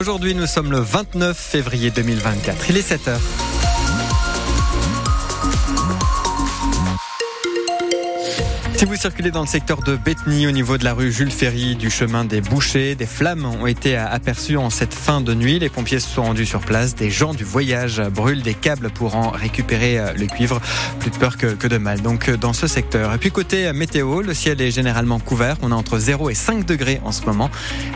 Aujourd'hui, nous sommes le 29 février 2024. Il est 7 heures. Si vous circulez dans le secteur de Bethany, au niveau de la rue Jules Ferry, du chemin des Bouchers, des flammes ont été aperçues en cette fin de nuit. Les pompiers se sont rendus sur place. Des gens du voyage brûlent des câbles pour en récupérer euh, le cuivre. Plus de peur que, que de mal. Donc, euh, dans ce secteur. Et puis, côté météo, le ciel est généralement couvert. On a entre 0 et 5 degrés en ce moment.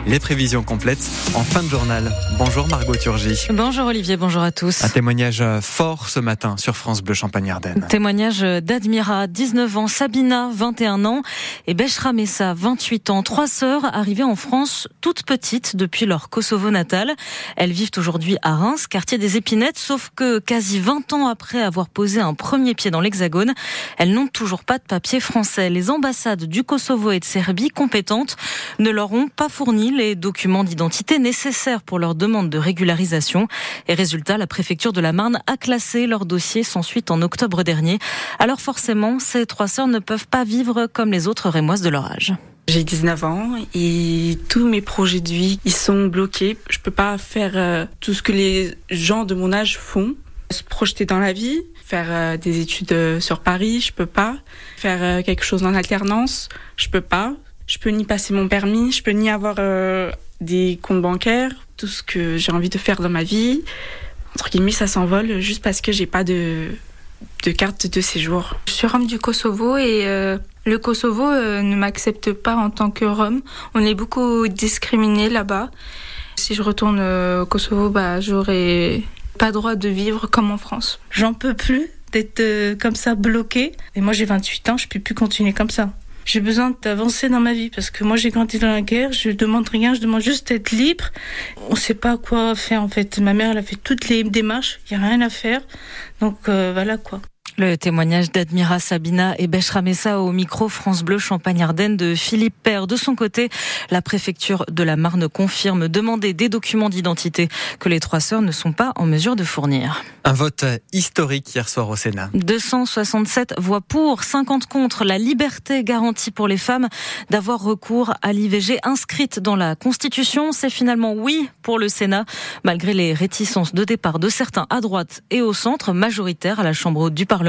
Les prévisions complètes en fin de journal. Bonjour Margot Turgy. Bonjour Olivier, bonjour à tous. Un témoignage fort ce matin sur France Bleu Champagne-Ardenne. Témoignage d'Admira, 19 ans, Sabina, 20 21 ans, et Beshra Messa, 28 ans. Trois sœurs arrivées en France toutes petites depuis leur Kosovo natal. Elles vivent aujourd'hui à Reims, quartier des Épinettes, sauf que quasi 20 ans après avoir posé un premier pied dans l'Hexagone, elles n'ont toujours pas de papier français. Les ambassades du Kosovo et de Serbie compétentes ne leur ont pas fourni les documents d'identité nécessaires pour leur demande de régularisation. Et résultat, la préfecture de la Marne a classé leur dossier sans suite en octobre dernier. Alors forcément, ces trois sœurs ne peuvent pas vivre comme les autres rémoises de leur âge. J'ai 19 ans et tous mes projets de vie, ils sont bloqués. Je peux pas faire euh, tout ce que les gens de mon âge font. Se projeter dans la vie, faire euh, des études euh, sur Paris, je peux pas. Faire quelque chose en alternance, je peux pas. Je peux ni passer mon permis, je peux ni avoir des comptes bancaires, tout ce que j'ai envie de faire dans ma vie. Entre guillemets, ça s'envole juste parce que j'ai pas de de carte de séjour. Suis rome du Kosovo et euh, le Kosovo euh, ne m'accepte pas en tant que rome. On est beaucoup discriminé là-bas. Si je retourne euh, au Kosovo, bah, j'aurai pas droit de vivre comme en France. J'en peux plus d'être comme ça bloqué. Et moi j'ai 28 ans, je peux plus continuer comme ça. J'ai besoin d'avancer dans ma vie parce que moi j'ai grandi dans la guerre, je demande rien, je demande juste d'être libre. On sait pas quoi faire en fait. Ma mère elle a fait toutes les démarches, il y a rien à faire. Donc voilà quoi. Le témoignage d'Admira Sabina et Messa au micro France Bleu Champagne-Ardenne de Philippe Père. De son côté, la préfecture de la Marne confirme demander des documents d'identité que les trois sœurs ne sont pas en mesure de fournir. Un vote historique hier soir au Sénat. 267 voix pour, 50 contre. La liberté garantie pour les femmes d'avoir recours à l'IVG inscrite dans la Constitution. C'est finalement oui pour le Sénat, malgré les réticences de départ de certains à droite et au centre, majoritaire à la Chambre du Parlement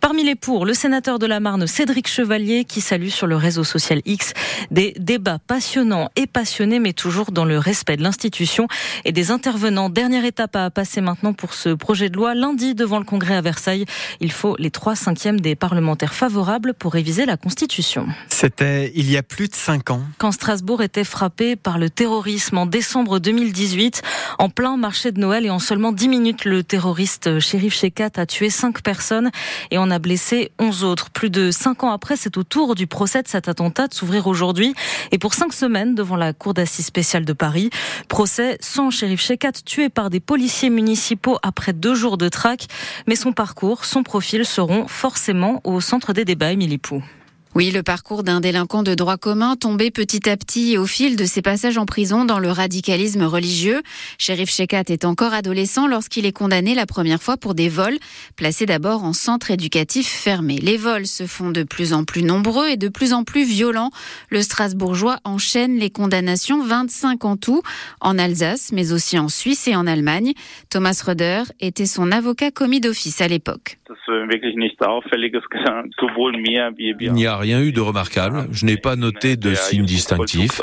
Parmi les pour, le sénateur de la Marne, Cédric Chevalier, qui salue sur le réseau social X des débats passionnants et passionnés, mais toujours dans le respect de l'institution et des intervenants. Dernière étape à passer maintenant pour ce projet de loi. Lundi, devant le Congrès à Versailles, il faut les trois cinquièmes des parlementaires favorables pour réviser la Constitution. C'était il y a plus de cinq ans. Quand Strasbourg était frappé par le terrorisme en décembre 2018, en plein marché de Noël et en seulement dix minutes, le terroriste shérif Shekat a tué cinq personnes et on a blessé 11 autres. Plus de 5 ans après, c'est au tour du procès de cet attentat de s'ouvrir aujourd'hui et pour 5 semaines devant la Cour d'assises spéciale de Paris. Procès sans shérif Shekat tué par des policiers municipaux après deux jours de traque. Mais son parcours, son profil seront forcément au centre des débats, Émilie Pou. Oui, le parcours d'un délinquant de droit commun tombé petit à petit au fil de ses passages en prison dans le radicalisme religieux. Shérif Shekat est encore adolescent lorsqu'il est condamné la première fois pour des vols, placés d'abord en centre éducatif fermé. Les vols se font de plus en plus nombreux et de plus en plus violents. Le Strasbourgeois enchaîne les condamnations, 25 en tout, en Alsace, mais aussi en Suisse et en Allemagne. Thomas Röder était son avocat commis d'office à l'époque. Il n'y a rien eu de remarquable. Je n'ai pas noté de signes distinctifs.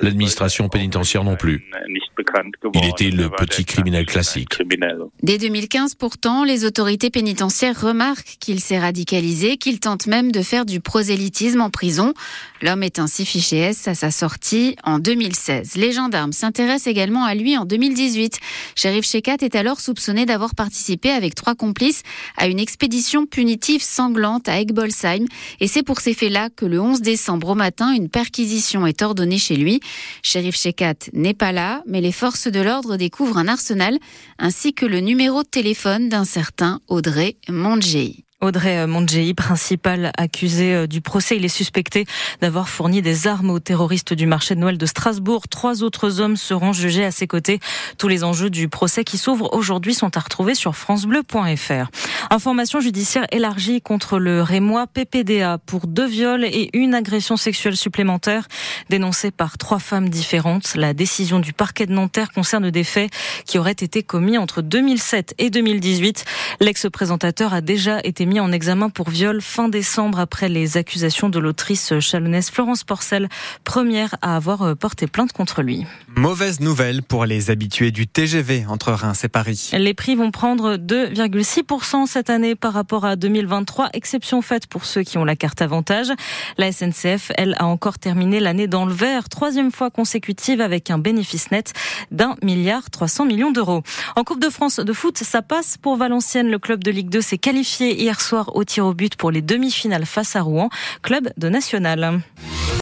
L'administration pénitentiaire non plus. Il était le petit criminel classique. Dès 2015, pourtant, les autorités pénitentiaires remarquent qu'il s'est radicalisé, qu'il tente même de faire du prosélytisme en prison. L'homme est ainsi fiché S à sa sortie en 2016. Les gendarmes s'intéressent également à lui en 2018. Shérif Shekat est alors soupçonné d'avoir participé avec trois complices à une expédition punitive sanglante à Egbolsheim. Et c'est pour ces faits-là que le 11 décembre au matin, une perquisition est ordonnée chez lui. Shérif Shekat n'est pas là, mais les forces de l'ordre découvrent un arsenal ainsi que le numéro de téléphone d'un certain Audrey Mondjei. Audrey Mondjei, principal accusé euh, du procès, il est suspecté d'avoir fourni des armes aux terroristes du marché de Noël de Strasbourg. Trois autres hommes seront jugés à ses côtés. Tous les enjeux du procès qui s'ouvre aujourd'hui sont à retrouver sur francebleu.fr. Information judiciaire élargie contre le Rémois PPDA pour deux viols et une agression sexuelle supplémentaire dénoncée par trois femmes différentes. La décision du parquet de Nanterre concerne des faits qui auraient été commis entre 2007 et 2018. L'ex-présentateur a déjà été mis en examen pour viol fin décembre après les accusations de l'autrice chalonnaise Florence Porcel, première à avoir euh, porté plainte contre lui. Mauvaise nouvelle pour les habitués du TGV entre Reims et Paris. Les prix vont prendre 2,6% cette année par rapport à 2023, exception faite pour ceux qui ont la carte avantage. La SNCF, elle, a encore terminé l'année dans le vert, troisième fois consécutive avec un bénéfice net d'un milliard 300 millions d'euros. En Coupe de France de foot, ça passe pour Valenciennes. Le club de Ligue 2 s'est qualifié hier soir au tir au but pour les demi-finales face à Rouen, club de national.